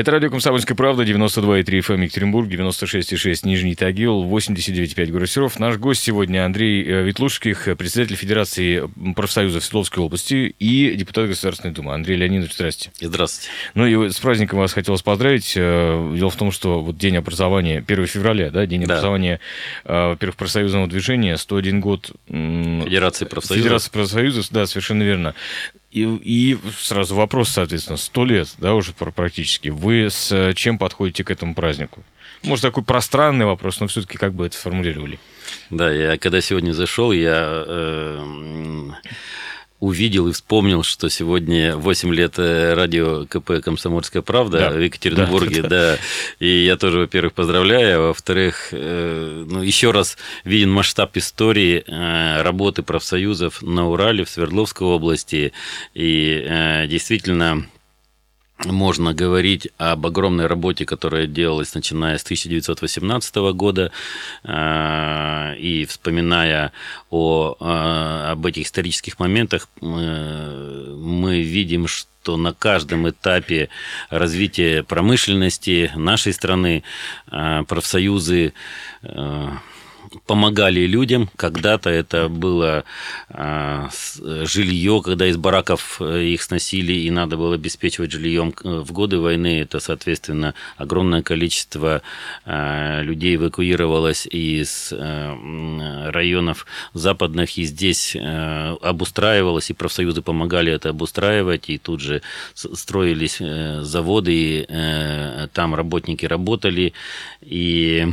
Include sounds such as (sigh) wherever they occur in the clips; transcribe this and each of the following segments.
Это радио «Комсомольская правда», 92,3 FM эм, Екатеринбург, 96,6 Нижний Тагил, 89,5 город Наш гость сегодня Андрей э, Ветлушских, председатель Федерации профсоюзов Свердловской области и депутат Государственной Думы. Андрей Леонидович, здрасте. Здравствуйте. Ну и с праздником вас хотелось поздравить. Э, дело в том, что вот День образования, 1 февраля, да, День да. образования, э, во-первых, профсоюзного движения, 101 год... Федерации профсоюзов. Федерации профсоюзов, да, совершенно верно. И, и сразу вопрос, соответственно, сто лет, да, уже практически. Вы с чем подходите к этому празднику? Может, такой пространный вопрос, но все-таки как бы это формулировали? Да, я когда сегодня зашел, я э, увидел и вспомнил, что сегодня 8 лет э, радио КП «Комсомольская правда» да. в Екатеринбурге, (laughs) да, да. И я тоже, во-первых, поздравляю, а во-вторых, э, ну, еще раз виден масштаб истории э, работы профсоюзов на Урале, в Свердловской области. И действительно, можно говорить об огромной работе, которая делалась начиная с 1918 года, э, и вспоминая о, э, об этих исторических моментах, э, мы видим, что на каждом этапе развития промышленности нашей страны профсоюзы помогали людям. Когда-то это было а, жилье, когда из бараков э, их сносили, и надо было обеспечивать жильем. В годы войны это, соответственно, огромное количество а, людей эвакуировалось из э, районов западных, и здесь э, обустраивалось, и профсоюзы помогали это обустраивать, и тут же строились заводы, и там работники работали, и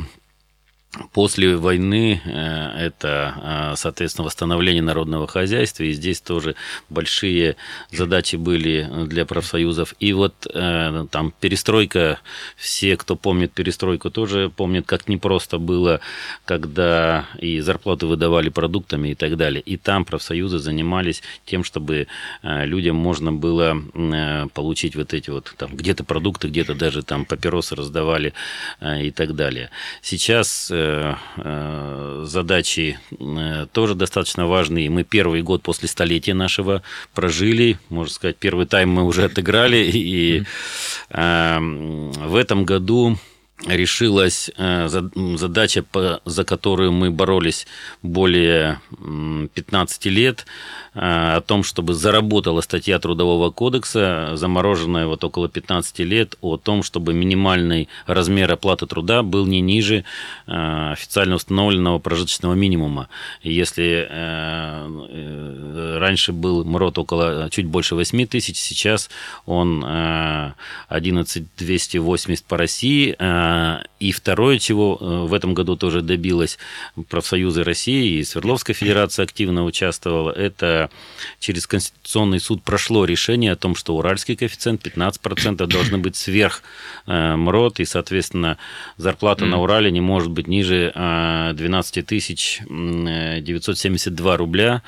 После войны э, это, э, соответственно, восстановление народного хозяйства, и здесь тоже большие задачи были для профсоюзов. И вот э, там перестройка, все, кто помнит перестройку, тоже помнят, как непросто было, когда и зарплаты выдавали продуктами и так далее. И там профсоюзы занимались тем, чтобы людям можно было получить вот эти вот там где-то продукты, где-то даже там папиросы раздавали и так далее. Сейчас Э, задачи э, тоже достаточно важные. Мы первый год после столетия нашего прожили, можно сказать, первый тайм мы уже отыграли, и э, в этом году решилась задача, за которую мы боролись более 15 лет, Э, о том, чтобы заработала статья Трудового кодекса, замороженная вот около 15 лет, о том, чтобы минимальный размер оплаты труда был не ниже э, официально установленного прожиточного минимума. Если э, раньше был МРОТ около чуть больше 8 тысяч, сейчас он 11 280 по России. И второе, чего в этом году тоже добилась профсоюзы России и Свердловская Федерация активно участвовала, это через Конституционный суд прошло решение о том, что уральский коэффициент 15% должны быть сверх э, МРОД, и, соответственно, зарплата mm. на Урале не может быть ниже 12 тысяч 972 рубля.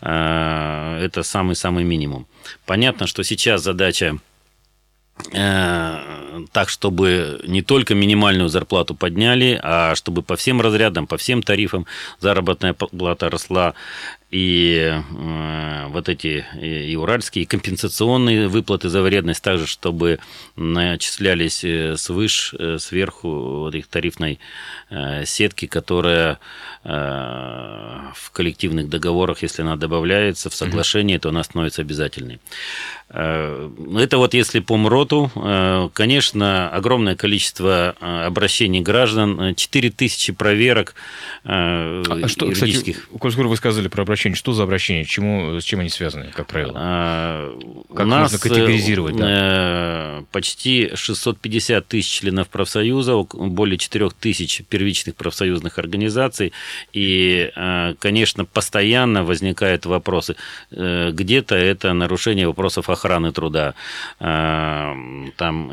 Э, это самый-самый минимум. Понятно, что сейчас задача э, так, чтобы не только минимальную зарплату подняли, а чтобы по всем разрядам, по всем тарифам заработная плата росла и э, вот эти и уральские компенсационные выплаты за вредность также, чтобы начислялись э, свыше, э, сверху вот их тарифной э, сетки, которая э, в коллективных договорах, если она добавляется в соглашение, то она становится обязательной. Э, это вот если по МРОТу, конечно, огромное количество обращений граждан, 4000 проверок а, а что, юридических. Кстати, коль скоро вы сказали про обращение обращения? Что за обращения? Чему, с чем они связаны, как правило? А, как нас можно категоризировать? Да? Э, почти 650 тысяч членов профсоюза, более 4 тысяч первичных профсоюзных организаций. И, э, конечно, постоянно возникают вопросы. Э, где-то это нарушение вопросов охраны труда. Там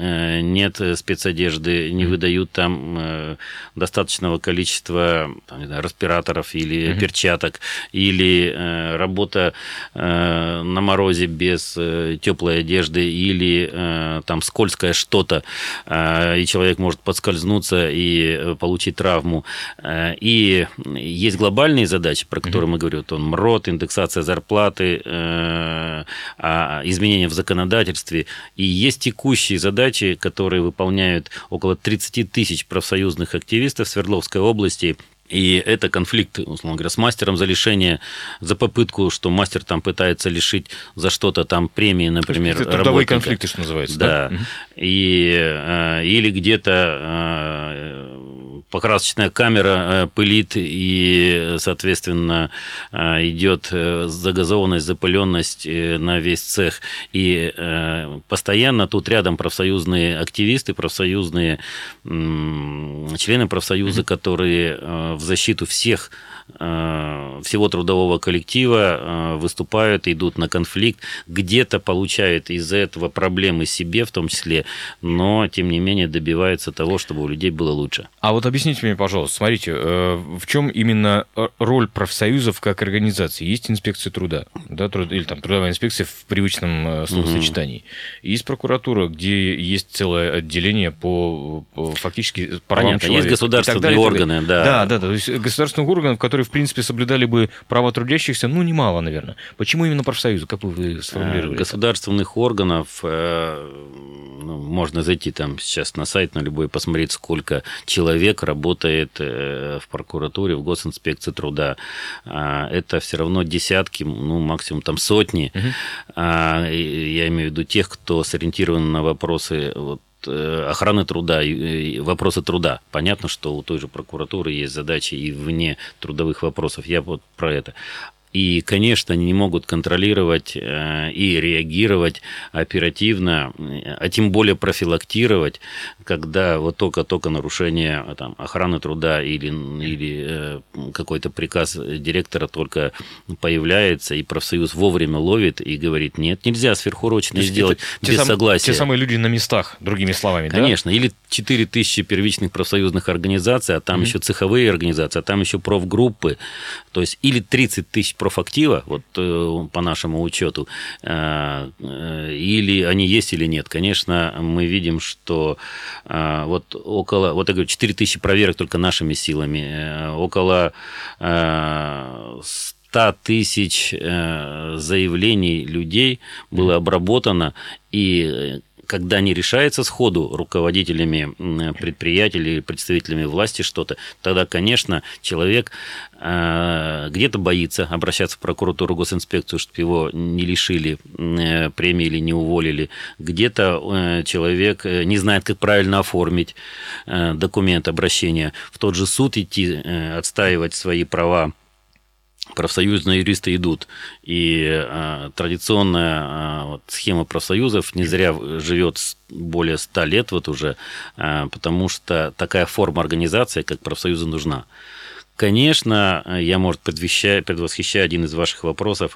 нет спецодежды, не выдают там достаточного количества там, знаю, респираторов или mm-hmm. перчаток, или или э, работа э, на морозе без э, теплой одежды, или там скользкое что-то, и человек может подскользнуться и получить травму. И есть глобальные задачи, про которые mm-hmm. мы говорим, вот он МРОД, индексация зарплаты, а, изменения в законодательстве, и есть текущие задачи, которые выполняют около 30 тысяч профсоюзных активистов Свердловской области и это конфликт, условно говоря, с мастером за лишение, за попытку, что мастер там пытается лишить за что-то там премии, например, Это трудовые конфликты, что называется. Да. да? И, э, или где-то э, покрасочная камера э, пылит, и, соответственно, идет загазованность, запыленность на весь цех. И постоянно тут рядом профсоюзные активисты, профсоюзные члены профсоюза, которые в защиту всех Э, всего трудового коллектива э, выступают, идут на конфликт, где-то получают из-за этого проблемы себе в том числе, но тем не менее добиваются того, чтобы у людей было лучше. А вот объясните мне, пожалуйста, смотрите, э, в чем именно роль профсоюзов как организации? Есть инспекция труда, да, труд, или там трудовая инспекция в привычном словосочетании. Угу. Есть прокуратура, где есть целое отделение по, по фактически правам Понятно, человека. Есть государственные далее, органы, да. Да, да, да, то есть государственных органов, которые в принципе, соблюдали бы права трудящихся, ну, немало, наверное. Почему именно профсоюзы, как вы сформулировали? Государственных органов, э, ну, можно зайти там сейчас на сайт на любой, посмотреть, сколько человек работает э, в прокуратуре, в госинспекции труда. А, это все равно десятки, ну, максимум там сотни. Угу. Я имею в виду тех, кто сориентирован на вопросы вот, Э, охраны труда, и вопросы труда. Понятно, что у той же прокуратуры есть задачи и вне трудовых вопросов. Я вот про это. И, конечно, они не могут контролировать э, и реагировать оперативно, а тем более профилактировать, когда вот только-только нарушение э, там, охраны труда или, или э, какой-то приказ директора только появляется, и профсоюз вовремя ловит и говорит, нет, нельзя сверхурочное сделать без те согласия. Те самые люди на местах, другими словами, Конечно. Да? Или 4 тысячи первичных профсоюзных организаций, а там mm-hmm. еще цеховые организации, а там еще профгруппы. То есть или 30 тысяч профактива, вот э, по нашему учету, э, э, или они есть или нет. Конечно, мы видим, что вот около, вот я говорю, 4 тысячи проверок только нашими силами, около 100 тысяч заявлений людей было обработано, и когда не решается сходу руководителями предприятий или представителями власти что-то, тогда, конечно, человек э, где-то боится обращаться в прокуратуру, госинспекцию, чтобы его не лишили э, премии или не уволили. Где-то э, человек не знает, как правильно оформить документ обращения. В тот же суд идти, отстаивать свои права профсоюзные юристы идут. И э, традиционная э, вот, схема профсоюзов не зря живет более ста лет вот уже, э, потому что такая форма организации, как профсоюзы, нужна. Конечно, я, может, предвещаю, предвосхищаю один из ваших вопросов.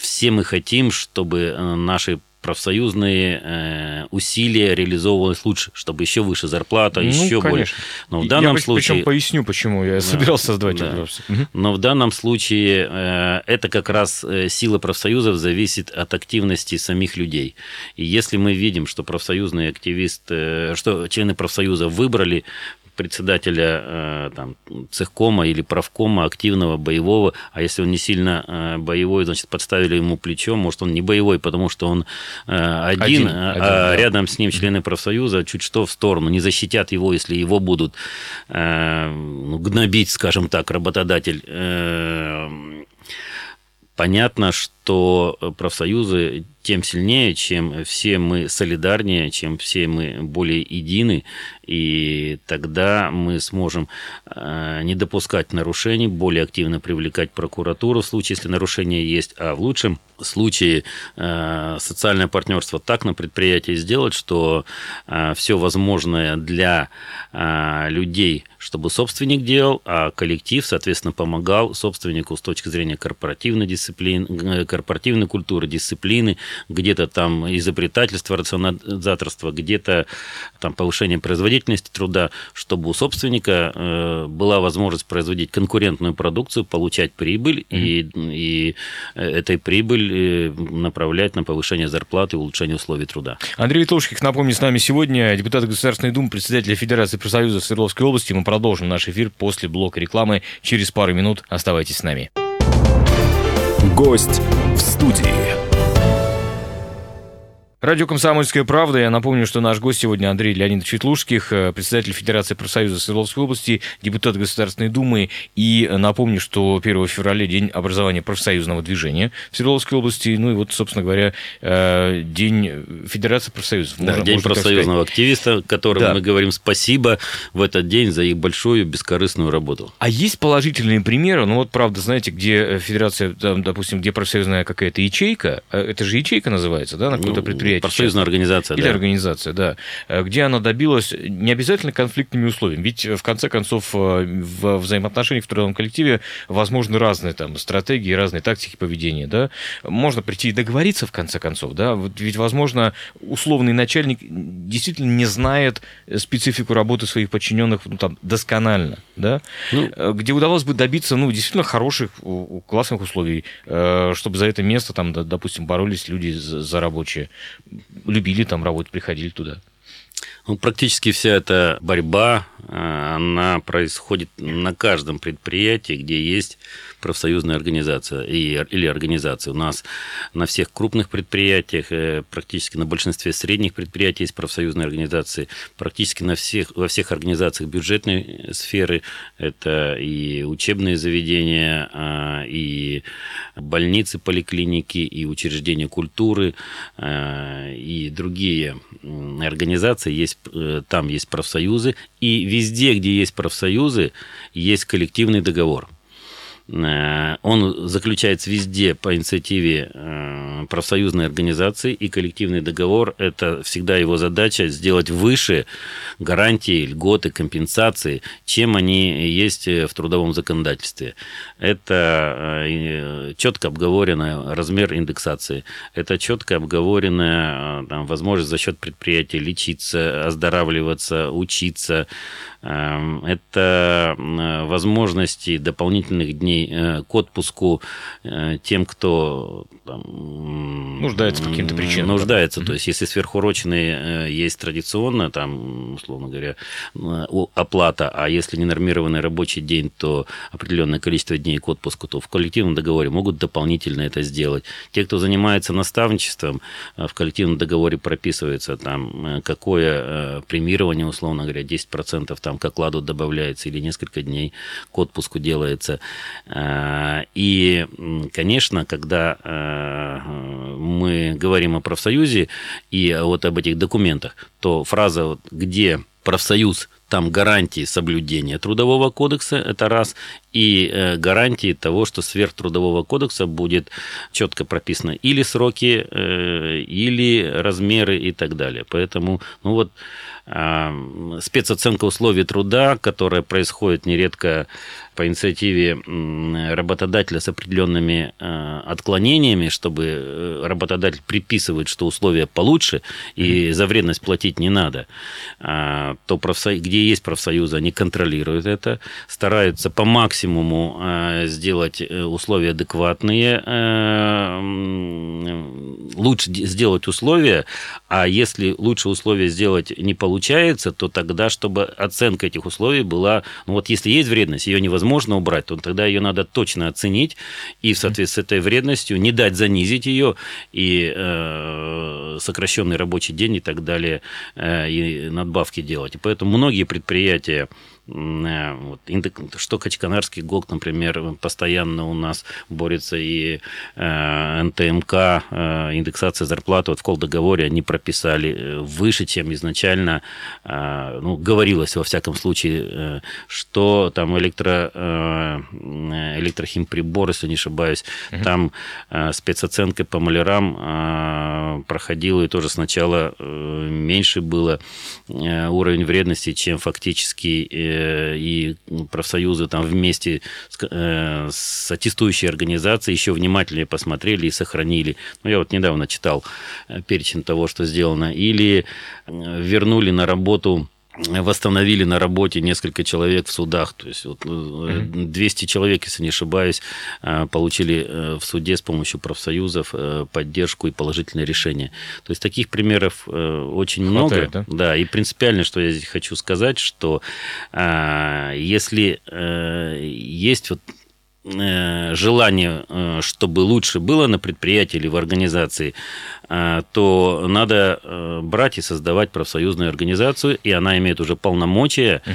Все мы хотим, чтобы наши профсоюзные э, усилия реализовывалось лучше, чтобы еще выше зарплата, ну, еще конечно. больше. Но в данном я случае... Причем поясню, почему я да, собирался задавать да. вопрос. Но в данном случае э, это как раз э, сила профсоюзов зависит от активности самих людей. И если мы видим, что профсоюзные активисты, что члены профсоюза выбрали председателя э, там, цехкома или правкома активного, боевого, а если он не сильно э, боевой, значит, подставили ему плечо, может, он не боевой, потому что он э, один, один, а один да. рядом с ним члены профсоюза чуть что в сторону, не защитят его, если его будут ну, гнобить, скажем так, работодатель. Понятно, что профсоюзы тем сильнее, чем все мы солидарнее, чем все мы более едины, и тогда мы сможем э, не допускать нарушений, более активно привлекать прокуратуру в случае, если нарушения есть, а в лучшем случае э, социальное партнерство так на предприятии сделать, что э, все возможное для людей, чтобы собственник делал, а коллектив, соответственно, помогал собственнику с точки зрения корпоративной дисциплины, корпоративной культуры, дисциплины, где-то там изобретательство, рационализаторство, где-то там повышение производительности труда, чтобы у собственника э, была возможность производить конкурентную продукцию, получать прибыль mm-hmm. и, и этой прибыль направлять на повышение зарплаты и улучшение условий труда. Андрей Витошких, напомню, с нами сегодня депутат Государственной Думы, председатель Федерации профсоюза Свердловской области. Мы продолжим наш эфир после блока рекламы через пару минут. Оставайтесь с нами. Гость в студии. Радио «Комсомольская правда». Я напомню, что наш гость сегодня Андрей Леонидович Ветлужских, э, председатель Федерации профсоюза Свердловской области, депутат Государственной Думы. И напомню, что 1 февраля день образования профсоюзного движения в Свердловской области. Ну и вот, собственно говоря, э, день Федерации профсоюзов. Да, можно, день можно профсоюзного активиста, которым да. мы говорим спасибо в этот день за их большую бескорыстную работу. А есть положительные примеры? Ну вот, правда, знаете, где Федерация, там, допустим, где профсоюзная какая-то ячейка, э, это же ячейка называется, да, на какое-то ну, предприятие? Предприятие. Профсоюзная организация, Или да. организация, да. Э, где она добилась не обязательно конфликтными условиями. Ведь, в конце концов, э, в взаимоотношениях в трудовом коллективе возможны разные там стратегии, разные тактики поведения, да. Можно прийти и договориться, в конце концов, да. Ведь, возможно, условный начальник действительно не знает специфику работы своих подчиненных ну, там, досконально, да. Ну, э, где удалось бы добиться, ну, действительно хороших, классных условий, чтобы за это место, там, допустим, боролись люди за рабочие любили там работать, приходили туда. Ну, практически вся эта борьба, э, она происходит на каждом предприятии, где есть профсоюзная организация и, или организация. У нас на всех крупных предприятиях, э, практически на большинстве средних предприятий есть профсоюзные организации, практически на всех, во всех организациях бюджетной сферы, это и учебные заведения, а, и больницы, поликлиники, и учреждения культуры, а, и другие организации, есть, э, там есть профсоюзы, и везде, где есть профсоюзы, есть коллективный договор – он заключается везде по инициативе э, профсоюзной организации, и коллективный договор – это всегда его задача сделать выше гарантии, льготы, компенсации, чем они есть в трудовом законодательстве. Это э, четко обговоренный размер индексации, это четко обговоренная там, возможность за счет предприятия лечиться, оздоравливаться, учиться, это возможности дополнительных дней э, к отпуску э, тем, кто там, нуждается по каким-то причинам. Нуждается. Да? То есть, если сверхурочные э, есть традиционно, там, условно говоря, оплата, а если не нормированный рабочий день, то определенное количество дней к отпуску, то в коллективном договоре могут дополнительно это сделать. Те, кто занимается наставничеством, в коллективном договоре прописывается там, какое премирование, условно говоря, 10% там там к окладу добавляется или несколько дней к отпуску делается. А, и, конечно, когда а, мы говорим о профсоюзе и вот об этих документах, то фраза, где профсоюз там гарантии соблюдения трудового кодекса, это раз, и э, гарантии того, что сверх трудового кодекса будет четко прописано или сроки, э, или размеры и так далее. Поэтому, ну вот, спецоценка условий труда, которая происходит нередко по инициативе работодателя с определенными э, отклонениями, чтобы э, работодатель приписывает, что условия получше и mm-hmm. за вредность платить не надо, а, то профсоюз, где есть профсоюзы, они контролируют это, стараются по максимуму э, сделать условия адекватные, лучше сделать условия, а если лучше условия сделать не получается, то тогда, чтобы оценка этих условий была, ну вот если есть вредность, ее невозможно невозможно убрать, то тогда ее надо точно оценить и в соответствии с этой вредностью не дать занизить ее и э, сокращенный рабочий день и так далее, э, и надбавки делать. И поэтому многие предприятия вот, что Качканарский ГОК, например, постоянно у нас борется, и э, НТМК, э, индексация зарплаты, вот в колдоговоре они прописали э, выше, чем изначально э, ну, говорилось, во всяком случае, э, что там электро, э, электрохимприбор, если не ошибаюсь, угу. там э, спецоценкой по малярам э, проходило, и тоже сначала э, меньше было э, уровень вредности, чем фактически и профсоюзы там вместе с, с аттестующей организацией еще внимательнее посмотрели и сохранили. Ну, я вот недавно читал перечень того, что сделано. Или вернули на работу восстановили на работе несколько человек в судах. То есть вот 200 э, человек, если не ошибаюсь, э, получили э, в суде с помощью профсоюзов поддержку и положительное решение. То есть таких примеров очень Хватает, много. Да? да, и принципиально, что я здесь хочу сказать, что если есть вот желание, э, чтобы лучше было на предприятии или в организации, э, то надо брать и создавать профсоюзную организацию, и она имеет уже полномочия, угу.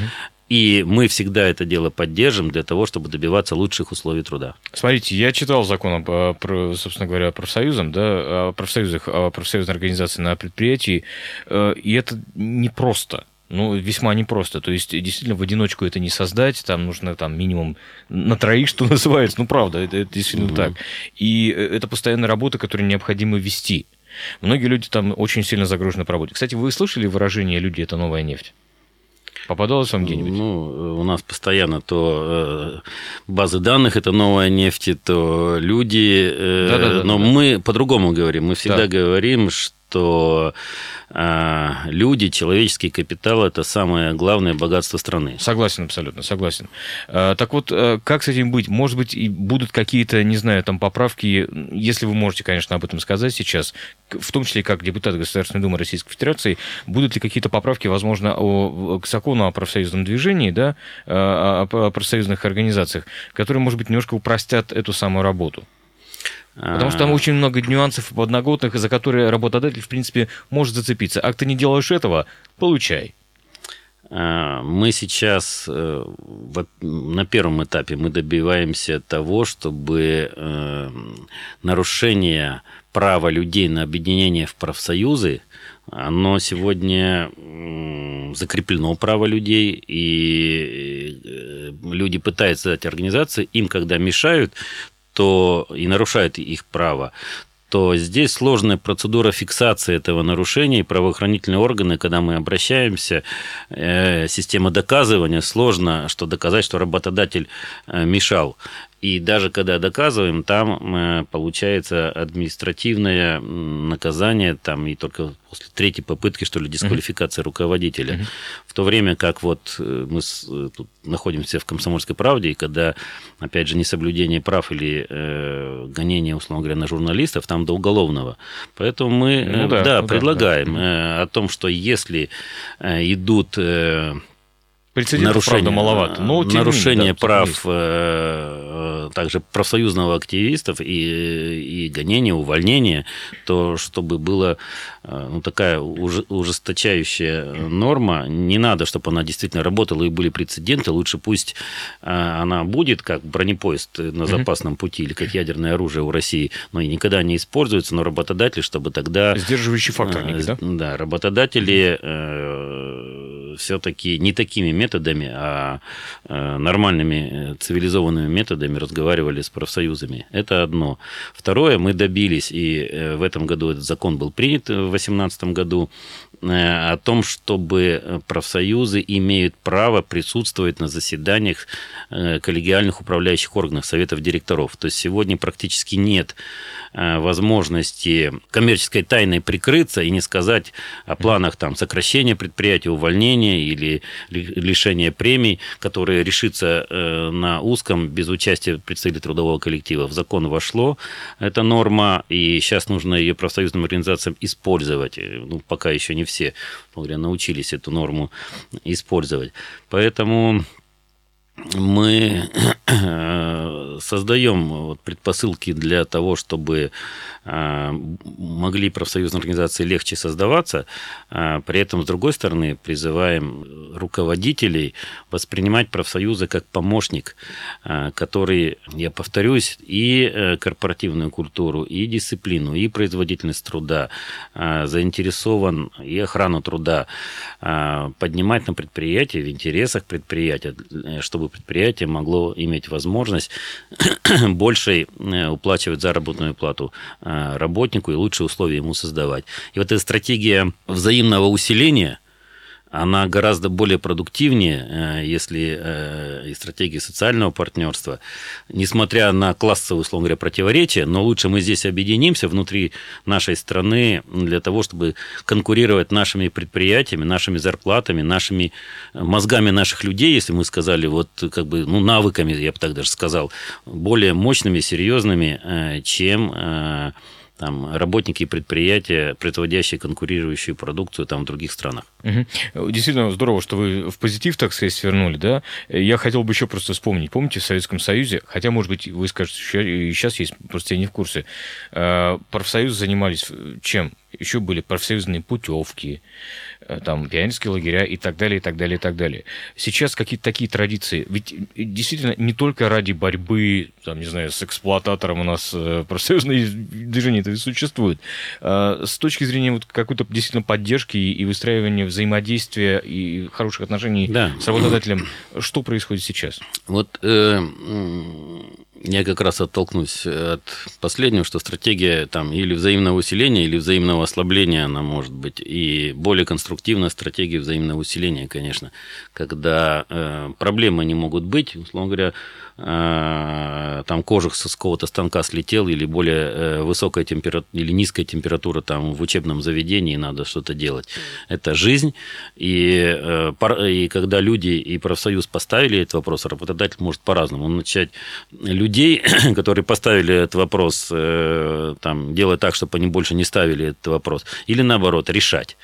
И мы всегда это дело поддержим для того, чтобы добиваться лучших условий труда. Смотрите, я читал закон, про, собственно говоря, о профсоюзах, да, о профсоюзах, о профсоюзной организации на предприятии, и это непросто. Ну, весьма непросто. То есть, действительно, в одиночку это не создать. Там нужно там минимум на троих, что (laughs) называется. Ну, правда, это, это действительно угу. так. И э, это постоянная работа, которую необходимо вести. Многие люди там очень сильно загружены по работе. Кстати, вы слышали выражение «люди – это новая нефть»? Попадалось вам где-нибудь? Ну, у нас постоянно то э, базы данных это новая нефть, то люди. Да, да, да, но да. мы по-другому говорим. Мы всегда да. говорим, что что э, люди, человеческий капитал – это самое главное богатство страны. Согласен абсолютно, согласен. Э, так вот, э, как с этим быть? Может быть, и будут какие-то, не знаю, там поправки, если вы можете, конечно, об этом сказать сейчас, в том числе как депутат Государственной Думы Российской Федерации, будут ли какие-то поправки, возможно, о, к закону о профсоюзном движении, да, о профсоюзных организациях, которые, может быть, немножко упростят эту самую работу? Потому что там очень много нюансов подноготных, за которые работодатель, в принципе, может зацепиться. А ты не делаешь этого, получай. А, мы сейчас э, на первом этапе мы добиваемся того, чтобы э, нарушение права людей на объединение в профсоюзы, оно сегодня закреплено право людей, и э, люди пытаются создать организации, им когда мешают, то и нарушает их право, то здесь сложная процедура фиксации этого нарушения, и правоохранительные органы, когда мы обращаемся, э, система доказывания, сложно что доказать, что работодатель э, мешал. И даже когда доказываем, там э, получается административное наказание, там и только после третьей попытки, что ли, дисквалификация руководителя. Uh-huh. В то время как вот э, мы э, тут находимся в комсомольской правде, и когда, опять же, несоблюдение прав или э, гонение, условно говоря, на журналистов, там до уголовного. Поэтому мы ну, да, да, ну, предлагаем да, да. о том, что если идут Прецедентов, нарушение, правда, маловато. Но, нарушение да, прав э, также профсоюзного активистов и, и гонения, увольнения, то чтобы была э, ну, такая ужесточающая норма, не надо, чтобы она действительно работала и были прецеденты, лучше пусть э, она будет как бронепоезд на запасном пути или как ядерное оружие у России, но и никогда не используется, но работодатели, чтобы тогда... Сдерживающий фактор, да? Да, работодатели все-таки не такими методами, а э, нормальными э, цивилизованными методами разговаривали с профсоюзами. Это одно. Второе, мы добились, и э, в этом году этот закон был принят в 2018 году, о том, чтобы профсоюзы имеют право присутствовать на заседаниях коллегиальных управляющих органов, советов директоров. То есть сегодня практически нет возможности коммерческой тайной прикрыться и не сказать о планах там, сокращения предприятия, увольнения или лишения премий, которые решится э, на узком без участия представителей трудового коллектива. В закон вошло эта норма, и сейчас нужно ее профсоюзным организациям использовать. Э, ну, пока еще не все говоря, научились эту норму использовать. Поэтому мы создаем вот предпосылки для того, чтобы а, могли профсоюзные организации легче создаваться. А, при этом, с другой стороны, призываем руководителей воспринимать профсоюзы как помощник, а, который, я повторюсь, и э, корпоративную культуру, и дисциплину, и производительность труда, заинтересован и охрану труда поднимать на предприятии в интересах предприятия, э, чтобы предприятие могло иметь возможность (clears throat) большей э, уплачивать заработную плату Э, работнику и лучшие условия ему создавать. И вот эта стратегия взаимного усиления она гораздо более продуктивнее, э, если э, и стратегия социального партнерства, несмотря на классовые, условно говоря, противоречия, но лучше мы здесь объединимся внутри нашей страны для того, чтобы конкурировать нашими предприятиями, нашими зарплатами, нашими э, мозгами наших людей, если мы сказали, вот как бы, ну, навыками, я бы так даже сказал, более мощными, серьезными, чем там, работники предприятия, производящие конкурирующую продукцию там, в других странах. Угу. Действительно здорово, что вы в позитив, так сказать, свернули, да? Я хотел бы еще просто вспомнить. Помните, в Советском Союзе, хотя, может быть, вы скажете, и сейчас есть, просто я не в курсе, э, профсоюзы занимались чем? Еще были профсоюзные путевки, Э, там, пионерские лагеря и так далее, и так далее, и так далее. Сейчас какие-то такие традиции. Ведь э, действительно не только ради борьбы, там, не знаю, с эксплуататором у нас э, профсоюзные (laughs) движения это существует. А с точки зрения вот какой-то действительно поддержки и выстраивания взаимодействия и хороших отношений да. с работодателем, что происходит сейчас? Вот э, я как раз оттолкнусь от последнего, что стратегия там или взаимного усиления, или взаимного ослабления, она может быть, и более конструктивная стратегия взаимного усиления, конечно, когда э, проблемы не могут быть, условно говоря, э, там кожух с какого-то станка слетел, или более э, высокая температура, или низкая температура там в учебном заведении, надо что-то делать. Это жизнь, и, э, и когда люди и профсоюз поставили этот вопрос, работодатель может по-разному. Он начать людей, (coughs) которые поставили этот вопрос, э, там, делать так, чтобы они больше не ставили этот вопрос, или наоборот, решать.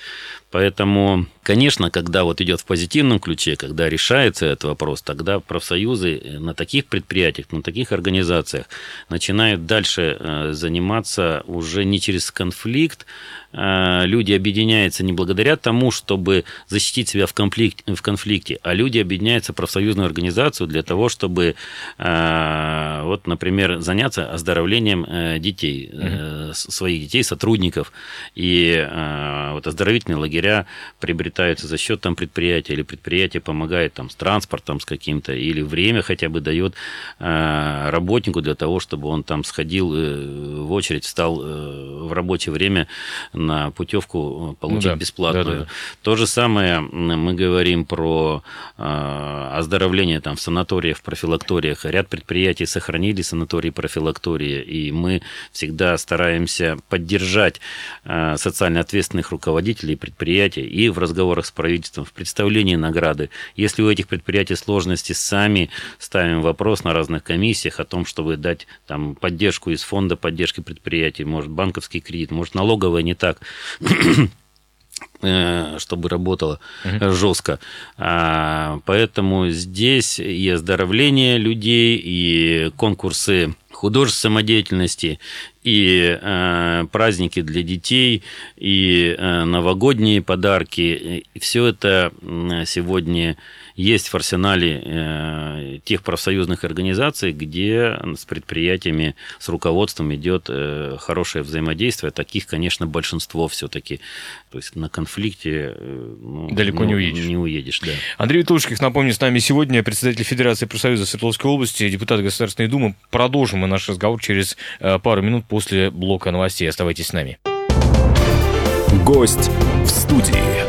Поэтому, конечно, когда вот идет в позитивном ключе, когда решается этот вопрос, тогда профсоюзы на таких предприятиях, на таких организациях начинают дальше э, заниматься уже не через конфликт, Э, люди объединяются не благодаря тому, чтобы защитить себя в, конфликт, в конфликте, а люди объединяются в профсоюзную организацию для того, чтобы, э, вот, например, заняться оздоровлением э, детей, mm-hmm. своих детей, сотрудников. И вот оздоровительные лагеря приобретаются за счет там предприятия, или предприятие помогает там с транспортом, с каким-то, или время хотя бы дает работнику для того, чтобы он там сходил в очередь, встал в рабочее время на путевку э, получить ну, да. бесплатную. Да, да, да. То же самое мы говорим про э, оздоровление там, в санаториях, в профилакториях. Ряд предприятий сохранили санатории профилактории, и мы всегда стараемся поддержать э, социально ответственных руководителей предприятий и в разговорах с правительством, в представлении награды. Если у этих предприятий сложности, сами ставим вопрос на разных комиссиях о том, чтобы дать там, поддержку из фонда поддержки предприятий, может, банковский кредит, может, налоговая не так (clears throat) э, чтобы работало угу. жестко. А, поэтому здесь и оздоровление людей, и конкурсы художественной самодеятельности, и э, праздники для детей, и э, новогодние подарки. И все это сегодня есть в арсенале э, тех профсоюзных организаций, где с предприятиями, с руководством идет э, хорошее взаимодействие. Таких, конечно, большинство все-таки. То есть на конфликте э, ну, далеко ну, не уедешь. Не уедешь, да. Андрей Витушких, напомню, с нами сегодня председатель Федерации профсоюза Свердловской области, депутат Государственной Думы. Продолжим мы наш разговор через пару минут после блока новостей. Оставайтесь с нами. Гость в студии.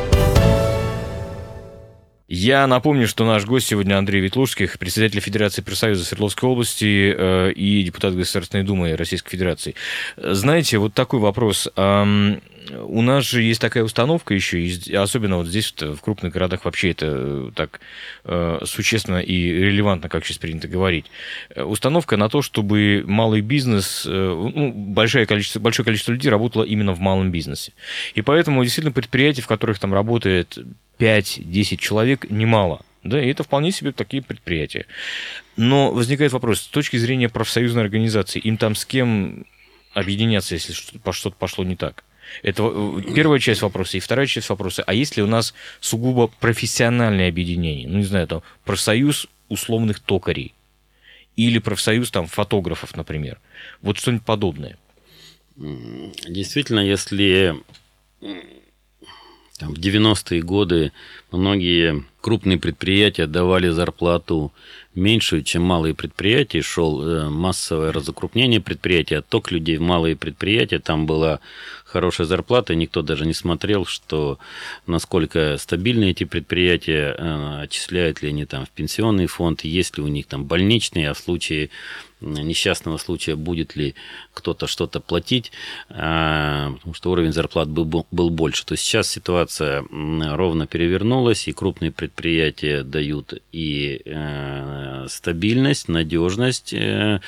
Я напомню, что наш гость сегодня Андрей Ветлужских, председатель Федерации профсоюза Свердловской области э, и депутат Государственной Думы Российской Федерации. Знаете, вот такой вопрос. У нас же есть такая установка еще, особенно вот здесь, в крупных городах, вообще это э, так э, существенно и релевантно, как сейчас принято говорить. Установка на то, чтобы малый бизнес, ну, большое, количество, большое количество людей работало именно в малом бизнесе. И поэтому действительно предприятия, в которых там работает 5-10 человек немало. Да, и это вполне себе такие предприятия. Но возникает вопрос, с точки зрения профсоюзной организации, им там с кем объединяться, если что-то пошло не так? Это первая часть вопроса. И вторая часть вопроса, а есть ли у нас сугубо профессиональное объединение? Ну, не знаю, там, профсоюз условных токарей или профсоюз там фотографов, например. Вот что-нибудь подобное. Действительно, если Там, в 90-е годы многие крупные предприятия давали зарплату меньшую, чем малые предприятия. Шел э, массовое разукрупнение предприятий, отток людей в малые предприятия. Там была хорошая зарплата, никто даже не смотрел, что насколько стабильны эти предприятия, э, отчисляют ли они там в пенсионный фонд, есть ли у них там больничные, а в случае несчастного случая будет ли кто-то что-то платить, а, потому что уровень зарплат был, был больше. То есть сейчас ситуация ровно перевернулась, и крупные предприятия дают и э, стабильность, надежность, э,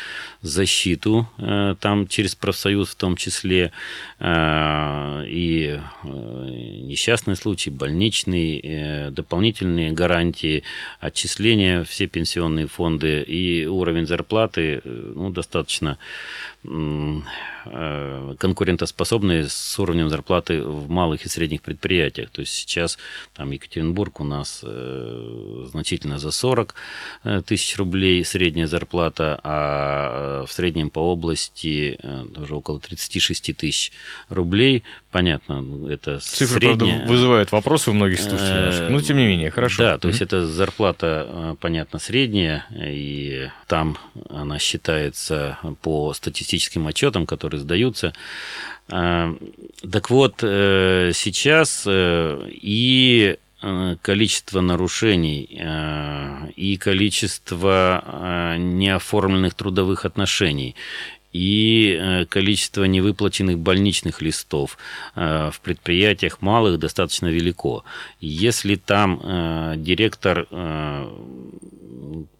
защиту э, там через профсоюз в том числе, и несчастный случай, больничный, дополнительные гарантии, отчисления, все пенсионные фонды и уровень зарплаты ну, достаточно Э, конкурентоспособные с уровнем зарплаты в малых и средних предприятиях. То есть сейчас там Екатеринбург у нас э, значительно за 40 э, тысяч рублей средняя зарплата, а в среднем по области тоже около 36 тысяч рублей. Понятно, это Цифры, средняя... правда, вызывают вопросы у многих слушателей, но тем не менее, хорошо. Да, то есть это зарплата, понятно, средняя, и там она считается по статистическим отчетам, которые сдаются. А, так вот, э, сейчас э, и э, количество нарушений и количество неоформленных трудовых отношений и количество невыплаченных больничных листов в предприятиях малых достаточно велико. Если там директор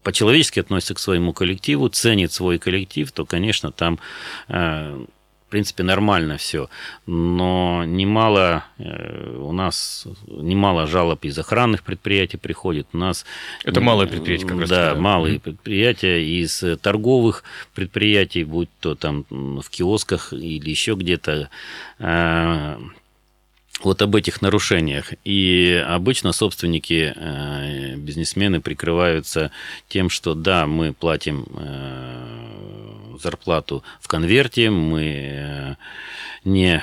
по-человечески относится к своему коллективу, ценит свой коллектив, то, конечно, там э, в принципе, нормально все. Но немало э, у нас немало жалоб из охранных предприятий приходит. У нас это малые предприятия, как раз. Да, малые предприятия из торговых предприятий, будь то там в киосках или еще где-то э, вот об этих нарушениях. И обычно собственники, э, бизнесмены прикрываются тем, что да, мы платим э, зарплату в конверте, мы э, не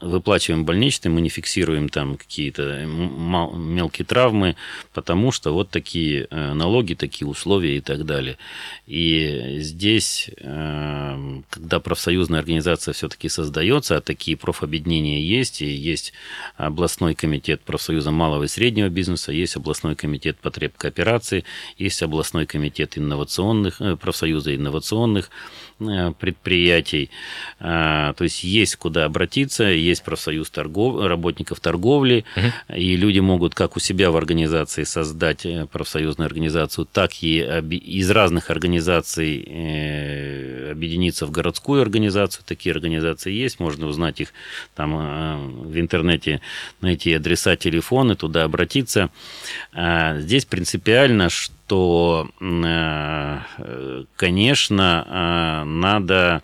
выплачиваем больничные, мы не фиксируем там какие-то мелкие травмы, потому что вот такие э, налоги, такие условия и так далее. И здесь, э, когда профсоюзная организация все-таки создается, а такие профобъединения есть, и есть областной комитет профсоюза малого и среднего бизнеса, есть областной комитет потреб кооперации, есть областной комитет инновационных, э, профсоюза инновационных предприятий. То есть есть куда обратиться, есть профсоюз торгов... работников торговли, угу. и люди могут как у себя в организации создать э, профсоюзную организацию, так и из разных организаций э, объединиться в городскую организацию. Такие организации есть, можно узнать их там э, в интернете, найти адреса, телефоны, туда обратиться. А здесь принципиально, что, конечно, надо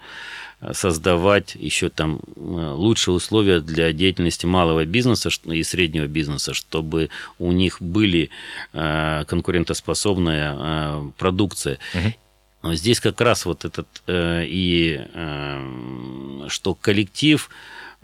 создавать еще там э, лучшие условия для деятельности малого бизнеса и среднего бизнеса, чтобы у них были э, конкурентоспособная э, продукция. Угу. Здесь как раз вот этот и что коллектив,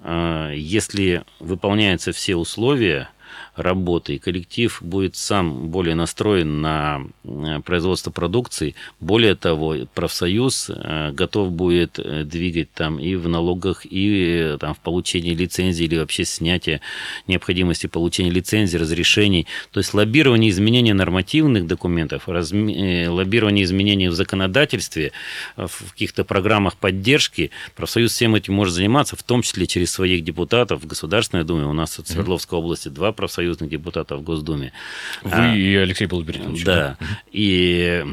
если выполняются все условия, работы, и коллектив будет сам более настроен на э, производство продукции. Более того, профсоюз э, готов будет э, двигать там и в налогах, и там в получении лицензии, или вообще снятие необходимости получения лицензии, разрешений. То есть лоббирование изменения нормативных документов, разми... лоббирование изменений в законодательстве, в каких-то программах поддержки. Профсоюз всем этим может заниматься, в том числе через своих депутатов в Государственной Думе. У нас в Свердловской области два профсоюза союзных депутатов в Госдуме. Вы а, и Алексей Полубертинович. Да. И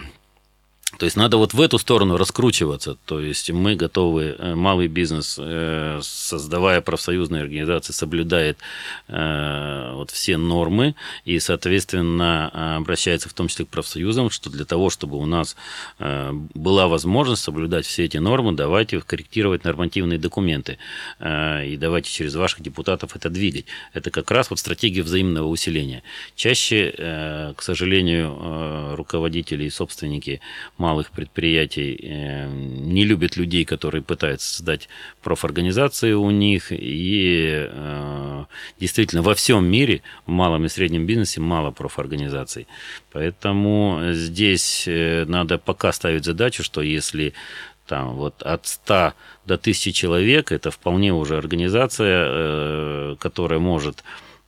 то есть надо вот в эту сторону раскручиваться. То есть мы готовы, э, малый бизнес, э, создавая профсоюзные организации, соблюдает э, вот все нормы и, соответственно, обращается в том числе к профсоюзам, что для того, чтобы у нас была возможность соблюдать все эти нормы, давайте корректировать нормативные документы и давайте через ваших депутатов это двигать. Это как раз вот стратегия взаимного усиления. Чаще, к сожалению, руководители и собственники малых предприятий э, не любят людей, которые пытаются создать профорганизации у них. И э, действительно во всем мире в малом и среднем бизнесе мало профорганизаций. Поэтому здесь надо пока ставить задачу, что если там вот от 100 до 1000 человек, это вполне уже организация, которая может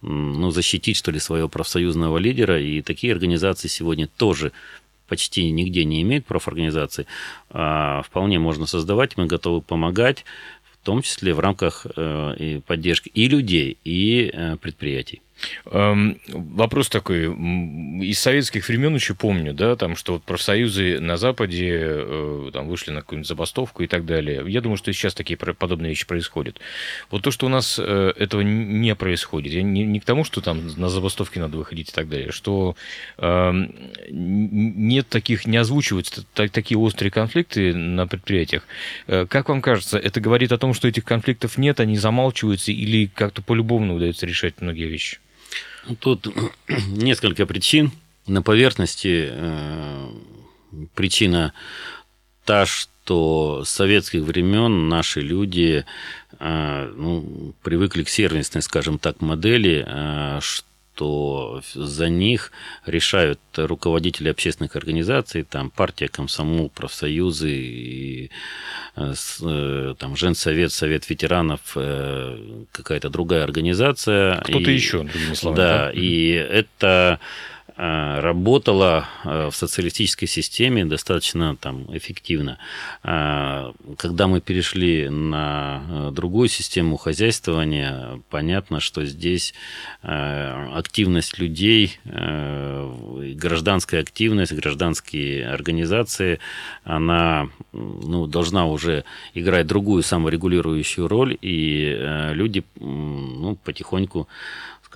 ну, защитить, что ли, своего профсоюзного лидера. И такие организации сегодня тоже почти нигде не имеют профорганизации. А вполне можно создавать, мы готовы помогать, в том числе в рамках э, поддержки и людей, и э, предприятий. Эм, вопрос такой. Из советских времен еще помню, да, там, что вот профсоюзы на Западе э, там, вышли на какую-нибудь забастовку и так далее. Я думаю, что сейчас такие подобные вещи происходят. Вот то, что у нас э, этого не происходит, я не, не к тому, что там на забастовки надо выходить и так далее, что э, нет таких, не озвучиваются так, такие острые конфликты на предприятиях. Э, как вам кажется, это говорит о том, что этих конфликтов нет, они замалчиваются или как-то по-любому удается решать многие вещи? Тут (clears throat) несколько причин. На поверхности э, причина та, что с советских времен наши люди э, ну, привыкли к сервисной, скажем так, модели, э, что за них решают руководители общественных организаций, там партия, комсомол, профсоюзы, и, там Женсовет, Совет ветеранов, какая-то другая организация. Кто-то и, еще, другими словами. Да, да? и это Э, работала э, в социалистической системе достаточно там, эффективно. Э, когда мы перешли на другую систему хозяйствования, понятно, что здесь активность людей, гражданская активность, гражданские организации, она ну, должна уже играть другую саморегулирующую роль, и люди ну, потихоньку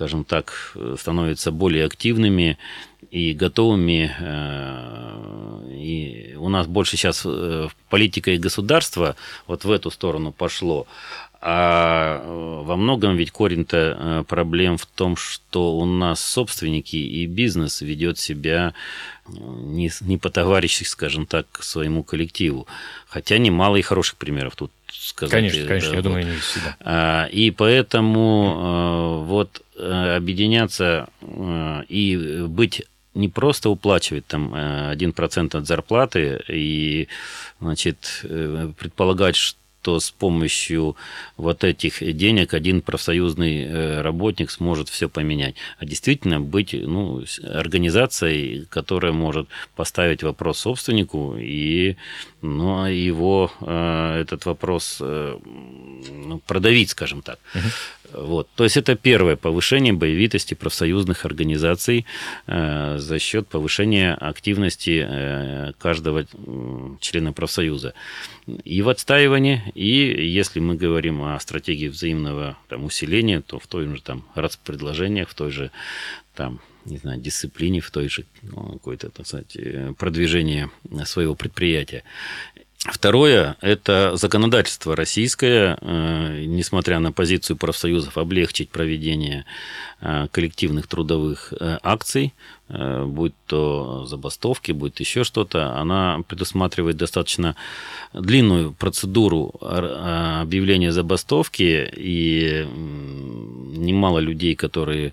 скажем так, становятся более активными и готовыми. Э, и у нас больше сейчас э, политика и государство вот в эту сторону пошло. А э, во многом ведь корень-то проблем в том, что у нас собственники и бизнес ведет себя не, не по-товарищески, скажем так, к своему коллективу. Хотя немало и хороших примеров тут сказать. Конечно, конечно, да, я думаю, не всегда. А, и поэтому вот объединяться и быть не просто уплачивать там 1% от зарплаты и значит, предполагать, что то с помощью вот этих денег один профсоюзный э, работник сможет все поменять. А действительно быть ну, организацией, которая может поставить вопрос собственнику и ну, а его э, этот вопрос э, ну, продавить, скажем так. Угу. Вот. То есть это первое повышение боевитости профсоюзных организаций э, за счет повышения активности э, каждого члена профсоюза. И в отстаивании, и если мы говорим о стратегии взаимного там, усиления, то в той же там распределениях, в той же там не знаю, дисциплине, в той же ну, какой-то, так сказать, э, продвижении своего предприятия. Второе – это законодательство российское, э, несмотря на позицию профсоюзов, облегчить проведение э, коллективных трудовых акций, будь то забастовки, будь еще что-то, она предусматривает достаточно длинную процедуру объявления забастовки, и немало людей, которые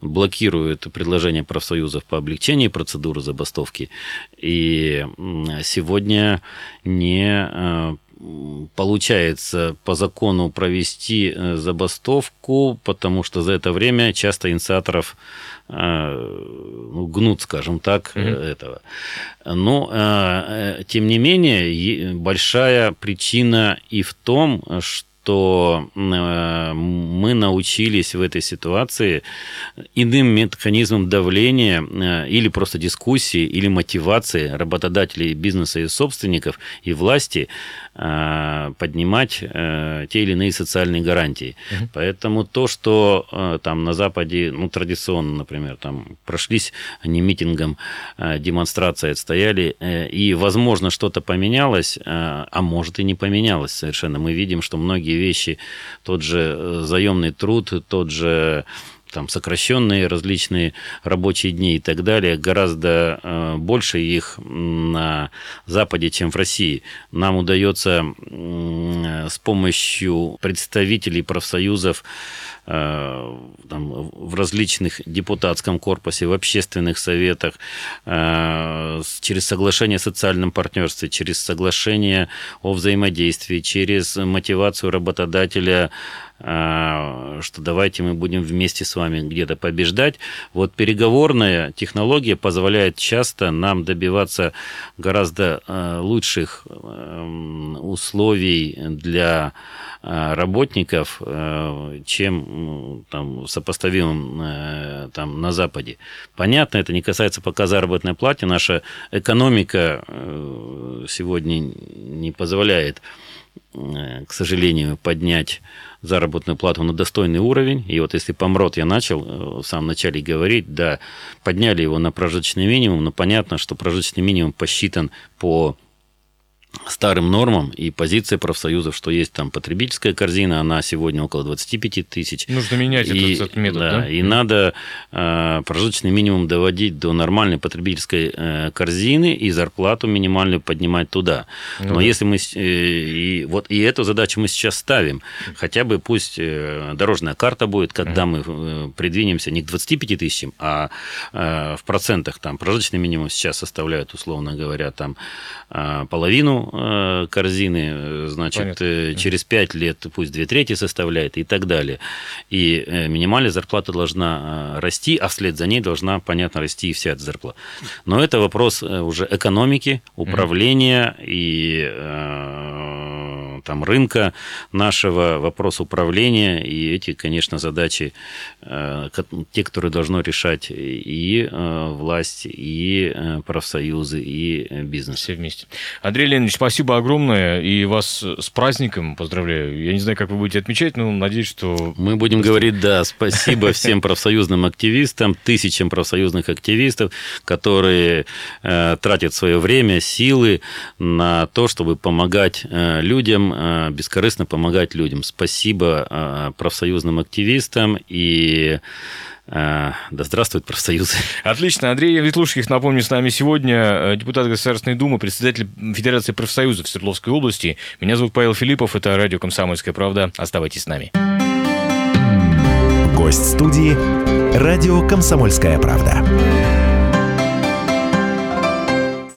блокируют предложения профсоюзов по облегчению процедуры забастовки. И сегодня не э, получается по закону провести э, забастовку, потому что за это время часто инициаторов э, ну, гнут, скажем так, mm-hmm. этого. Но, тем не менее, большая причина и в том, что что э, мы научились в этой ситуации иным механизмам давления э, или просто дискуссии, или мотивации работодателей, бизнеса и собственников и власти Э, поднимать те или иные социальные гарантии. Угу. Поэтому то, что там на Западе, ну, традиционно, например, там прошлись они митингом, демонстрации отстояли, и, возможно, что-то поменялось, а может и не поменялось совершенно. Мы видим, что многие вещи, тот же заемный труд, тот же там сокращенные различные рабочие дни и так далее, гораздо э, больше их на Западе, чем в России. Нам удается с помощью представителей профсоюзов Э, там, в различных депутатском корпусе, в общественных советах, э, через соглашение о социальном партнерстве, через соглашение о взаимодействии, через мотивацию работодателя э, что давайте мы будем вместе с вами где-то побеждать. Вот переговорная технология позволяет часто нам добиваться гораздо лучших условий для Э, работников, э, чем там, сопоставимым э, там, на Западе. Понятно, это не касается пока заработной платы. Наша экономика сегодня не позволяет, к сожалению, поднять заработную плату на достойный уровень. И вот если помрот я начал в самом начале говорить, да, подняли его на прожиточный минимум, но понятно, что прожиточный минимум посчитан по старым нормам и позиция профсоюзов, что есть там потребительская корзина, она сегодня около 25 тысяч. Нужно менять и, этот, метод, да? да? И надо э, прожиточный минимум доводить до нормальной потребительской э, корзины и зарплату минимальную поднимать туда. Ну, Но да. если мы... Э, и, вот, и эту задачу мы сейчас ставим. Хотя бы пусть э, дорожная карта будет, когда mm. мы э, придвинемся не к 25 тысячам, а э, в процентах там прожиточный минимум сейчас составляет, условно говоря, там э, половину Э, корзины, э, значит, Понятно. Э, через 5 лет пусть две трети составляет и так далее. И минимальная зарплата должна расти, а вслед за ней должна, понятно, расти и вся эта зарплата. Но это вопрос уже экономики, управления mm и там, рынка нашего, вопрос управления, и эти, конечно, задачи, э, те, которые должно решать и э, власть, и э, профсоюзы, и бизнес. Все вместе. Андрей Леонидович, спасибо огромное, и вас с праздником поздравляю. Я не знаю, как вы будете отмечать, но надеюсь, что... Мы будем говорить, да, спасибо всем профсоюзным активистам, тысячам профсоюзных активистов, которые тратят свое время, силы на то, чтобы помогать людям Э, бескорыстно помогать людям. Спасибо э, профсоюзным активистам и э, да здравствует профсоюз. (laughs) Отлично. Андрей Ветлушких, напомню, с нами сегодня депутат Государственной Думы, председатель Федерации профсоюзов Свердловской области. Меня зовут Павел Филиппов, это радио «Комсомольская правда». Оставайтесь с нами. Гость студии «Радио Комсомольская правда».